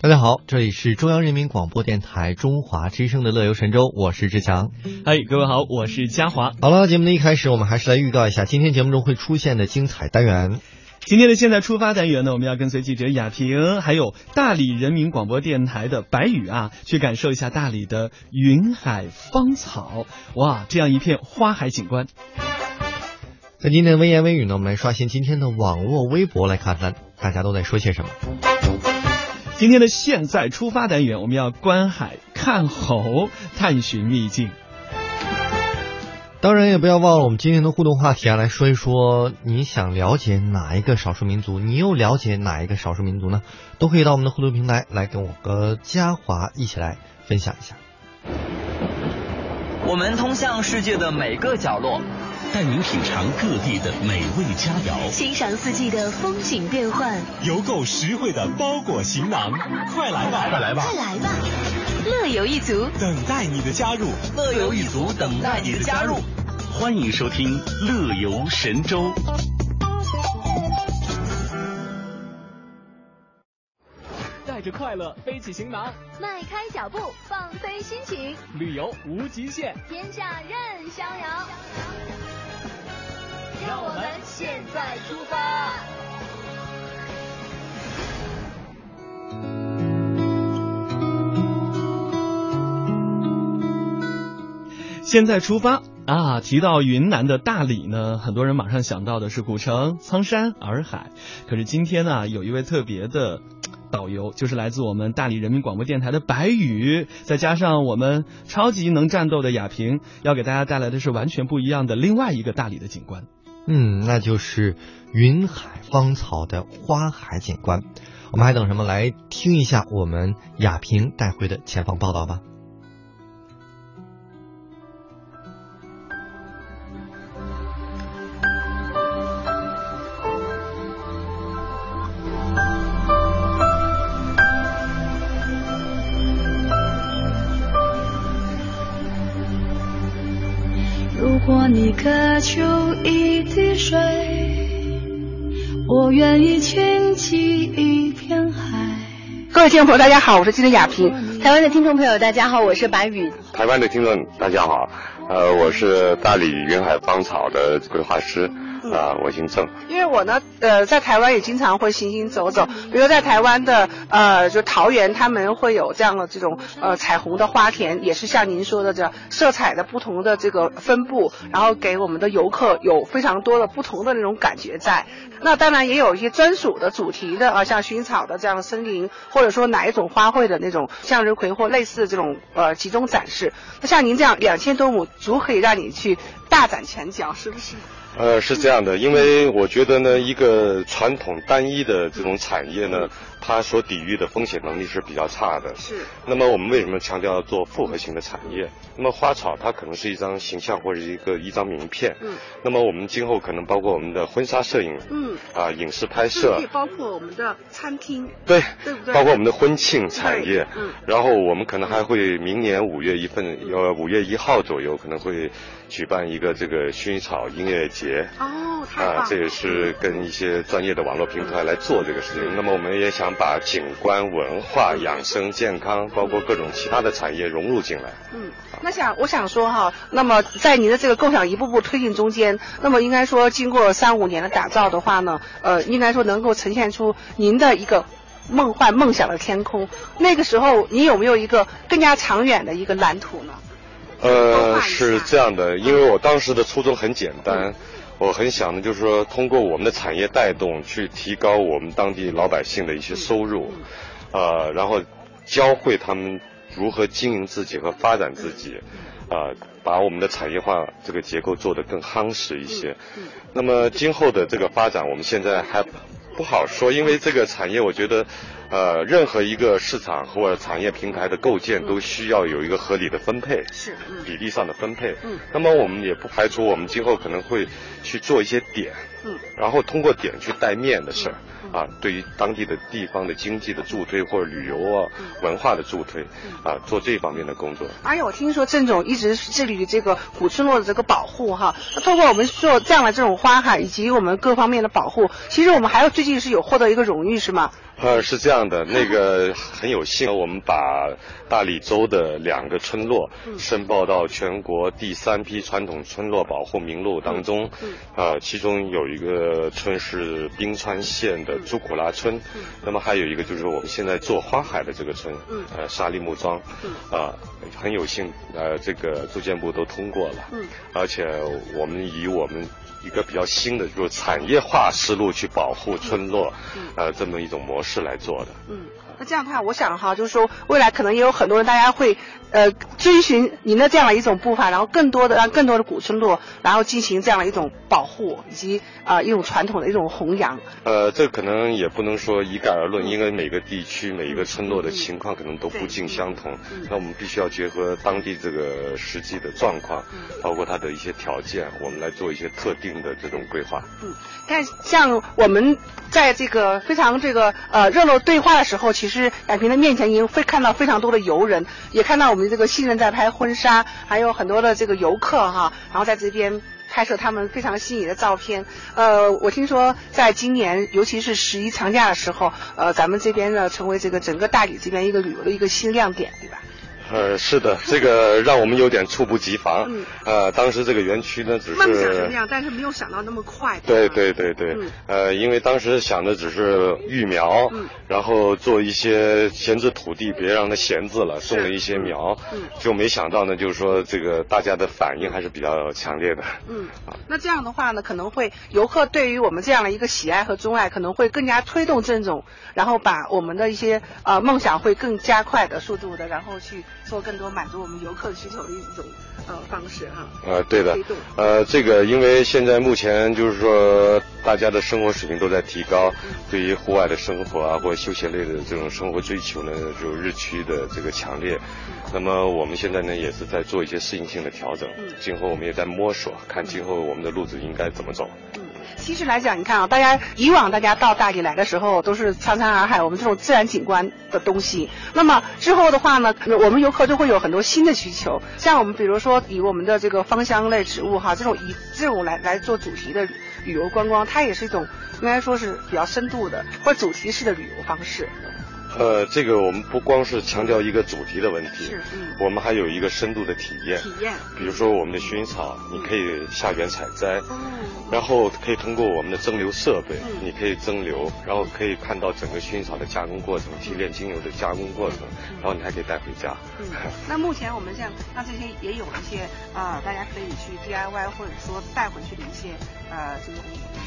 大家好，这里是中央人民广播电台中华之声的乐游神州，我是志强。嗨，各位好，我是嘉华。好了，节目的一开始，我们还是来预告一下今天节目中会出现的精彩单元。今天的现在出发单元呢，我们要跟随记者雅萍，还有大理人民广播电台的白宇啊，去感受一下大理的云海芳草。哇，这样一片花海景观。在今天的微言微语呢，我们来刷新今天的网络微博，来看看大家都在说些什么。今天的现在出发单元，我们要观海、看猴、探寻秘境。当然，也不要忘了我们今天的互动话题啊，来说一说你想了解哪一个少数民族，你又了解哪一个少数民族呢？都可以到我们的互动平台来跟我和嘉华一起来分享一下。我们通向世界的每个角落。带您品尝各地的美味佳肴，欣赏四季的风景变幻，邮购实惠的包裹行囊，快来吧，快来吧，快来吧！乐游一族。等待你的加入，乐游一族等待你的加入。欢迎收听乐游神州。带着快乐背起行囊，迈开脚步放飞心情，旅游无极限，天下任逍遥。让我们现在出发。现在出发啊！提到云南的大理呢，很多人马上想到的是古城、苍山、洱海。可是今天呢，有一位特别的导游，就是来自我们大理人民广播电台的白宇，再加上我们超级能战斗的雅萍，要给大家带来的是完全不一样的另外一个大理的景观。嗯，那就是云海芳草的花海景观。我们还等什么？来听一下我们雅萍带回的前方报道吧。如果你渴求一水，我愿意倾起一片海。各位听众朋友，大家好，我是记者雅萍。台湾的听众朋友，大家好，我是白宇。台湾的听众大家好，呃，我是大理云海芳草的规划师。啊，我姓郑。因为我呢，呃，在台湾也经常会行行走走，比如在台湾的呃，就桃园，他们会有这样的这种呃彩虹的花田，也是像您说的这色彩的不同的这个分布，然后给我们的游客有非常多的不同的那种感觉在。那当然也有一些专属的主题的啊，像薰衣草的这样的森林，或者说哪一种花卉的那种向日葵或类似的这种呃集中展示。那像您这样两千多亩，足可以让你去大展拳脚，是不是？呃，是这样的，因为我觉得呢，一个传统单一的这种产业呢，它所抵御的风险能力是比较差的。是。那么我们为什么强调要做复合型的产业？那么花草它可能是一张形象或者一个一张名片。嗯。那么我们今后可能包括我们的婚纱摄影。嗯。啊，影视拍摄。可以包括我们的餐厅。对。对不对？包括我们的婚庆产业。嗯。然后我们可能还会明年五月一份，呃，五月一号左右可能会举办一个这个薰衣草音乐节。哦。啊，这也是跟一些专业的网络平台来做这个事情。那么我们也想把景观、文化、养生、健康，包括各种其他的产业融入进来。嗯，那想我想说哈，那么在您的这个构想一步步推进中间，那么应该说经过三五年的打造的话呢，呃，应该说能够呈现出您的一个梦幻梦想的天空。那个时候，你有没有一个更加长远的一个蓝图呢？呃，是这样的，因为我当时的初衷很简单。我很想呢就是说，通过我们的产业带动，去提高我们当地老百姓的一些收入，呃，然后教会他们如何经营自己和发展自己，啊，把我们的产业化这个结构做得更夯实一些。那么今后的这个发展，我们现在还不好说，因为这个产业，我觉得。呃，任何一个市场或者产业平台的构建都需要有一个合理的分配，是比例上的分配。嗯，那么我们也不排除我们今后可能会去做一些点，嗯，然后通过点去带面的事儿，啊，对于当地的地方的经济的助推或者旅游啊、文化的助推，啊，做这方面的工作。而且我听说郑总一直致力于这个古村落的这个保护哈，那通过我们做这样的这种花海以及我们各方面的保护，其实我们还有最近是有获得一个荣誉是吗？呃，是这样的，那个很有幸，我们把大理州的两个村落申报到全国第三批传统村落保护名录当中。呃，其中有一个村是冰川县的朱古拉村，那么还有一个就是我们现在做花海的这个村，呃，沙利木庄。啊，很有幸，呃，这个住建部都通过了。嗯。而且我们以我们。一个比较新的，就是产业化思路去保护村落，呃，这么一种模式是来做的。嗯，那这样的话，我想哈，就是说未来可能也有很多人，大家会呃遵循您的这样的一种步伐，然后更多的让更多的古村落，然后进行这样的一种保护以及啊一种传统的一种弘扬。呃，这可能也不能说一概而论，因为每个地区每一个村落的情况可能都不尽相同。那我们必须要结合当地这个实际的状况，包括它的一些条件，我们来做一些特定。的这种规划，嗯，但像我们在这个非常这个呃热络对话的时候，其实亚萍的面前已经会看到非常多的游人，也看到我们这个新人在拍婚纱，还有很多的这个游客哈，然后在这边拍摄他们非常心仪的照片。呃，我听说在今年，尤其是十一长假的时候，呃，咱们这边呢成为这个整个大理这边一个旅游的一个新亮点，对吧？呃，是的，这个让我们有点猝不及防。嗯。呃，当时这个园区呢，只是梦想是那样，但是没有想到那么快。对对对对。嗯。呃，因为当时想的只是育苗，嗯，然后做一些闲置土地，别让它闲置了，种了一些苗，嗯，就没想到呢，就是说这个大家的反应还是比较强烈的。嗯。那这样的话呢，可能会游客对于我们这样的一个喜爱和钟爱，可能会更加推动这种，然后把我们的一些呃梦想会更加快的速度的，然后去。做更多满足我们游客需求的一种呃方式哈。呃，对的。呃，这个因为现在目前就是说大家的生活水平都在提高，对于户外的生活啊或者休闲类的这种生活追求呢，就日趋的这个强烈。那么我们现在呢也是在做一些适应性的调整，今后我们也在摸索，看今后我们的路子应该怎么走。其实来讲，你看啊，大家以往大家到大理来的时候，都是苍山洱海，我们这种自然景观的东西。那么之后的话呢，我们游客就会有很多新的需求，像我们比如说以我们的这个芳香类植物哈，这种以这种来来做主题的旅游观光，它也是一种应该说是比较深度的或者主题式的旅游方式。呃，这个我们不光是强调一个主题的问题，是，嗯，我们还有一个深度的体验，体验，比如说我们的薰衣草，你可以下园采摘，嗯，然后可以通过我们的蒸馏设备，你可以蒸馏，然后可以看到整个薰衣草的加工过程，提炼精油的加工过程，然后你还可以带回家。嗯，那目前我们像那这些也有一些啊，大家可以去 DIY 或者说带回去的一些呃这个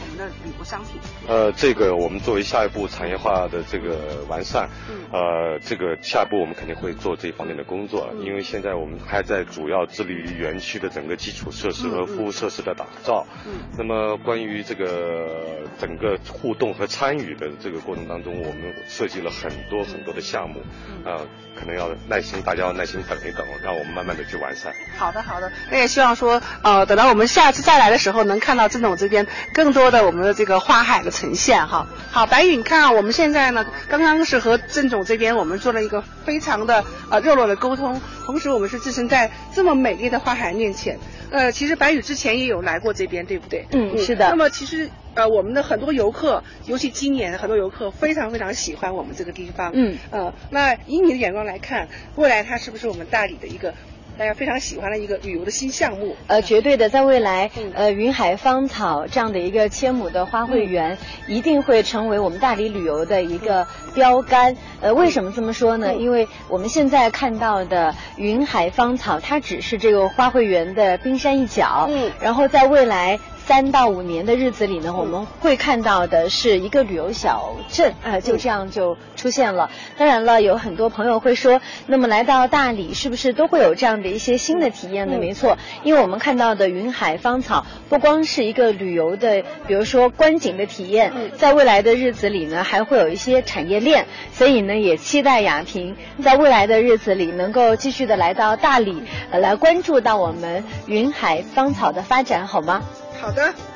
我们的旅游商品。呃，这个我们作为下一步产业化的这个完善。呃，这个下一步我们肯定会做这方面的工作，因为现在我们还在主要致力于园区的整个基础设施和服务设施的打造。嗯，那么关于这个整个互动和参与的这个过程当中，我们设计了很多很多的项目，啊，可能要耐心，大家要耐心等一等，让我们慢慢的去完善。好的，好的，那也希望说，呃，等到我们下次再来的时候，能看到郑总这边更多的我们的这个花海的呈现哈。好，白宇，你看啊，我们现在呢，刚刚是和郑总这边我们做了一个非常的呃热络的沟通，同时我们是置身在这么美丽的花海面前。呃，其实白宇之前也有来过这边，对不对？嗯，是的。那么其实呃，我们的很多游客，尤其今年很多游客非常非常喜欢我们这个地方。嗯。呃，那以你的眼光来看，未来它是不是我们大理的一个？大家非常喜欢的一个旅游的新项目，呃，绝对的，在未来，呃，云海芳草这样的一个千亩的花卉园，一定会成为我们大理旅游的一个标杆。呃，为什么这么说呢？因为我们现在看到的云海芳草，它只是这个花卉园的冰山一角。嗯，然后在未来。三到五年的日子里呢，我们会看到的是一个旅游小镇，呃，就这样就出现了。当然了，有很多朋友会说，那么来到大理是不是都会有这样的一些新的体验呢？没错，因为我们看到的云海芳草不光是一个旅游的，比如说观景的体验，在未来的日子里呢，还会有一些产业链。所以呢，也期待雅萍在未来的日子里能够继续的来到大理，呃，来关注到我们云海芳草的发展，好吗？好的。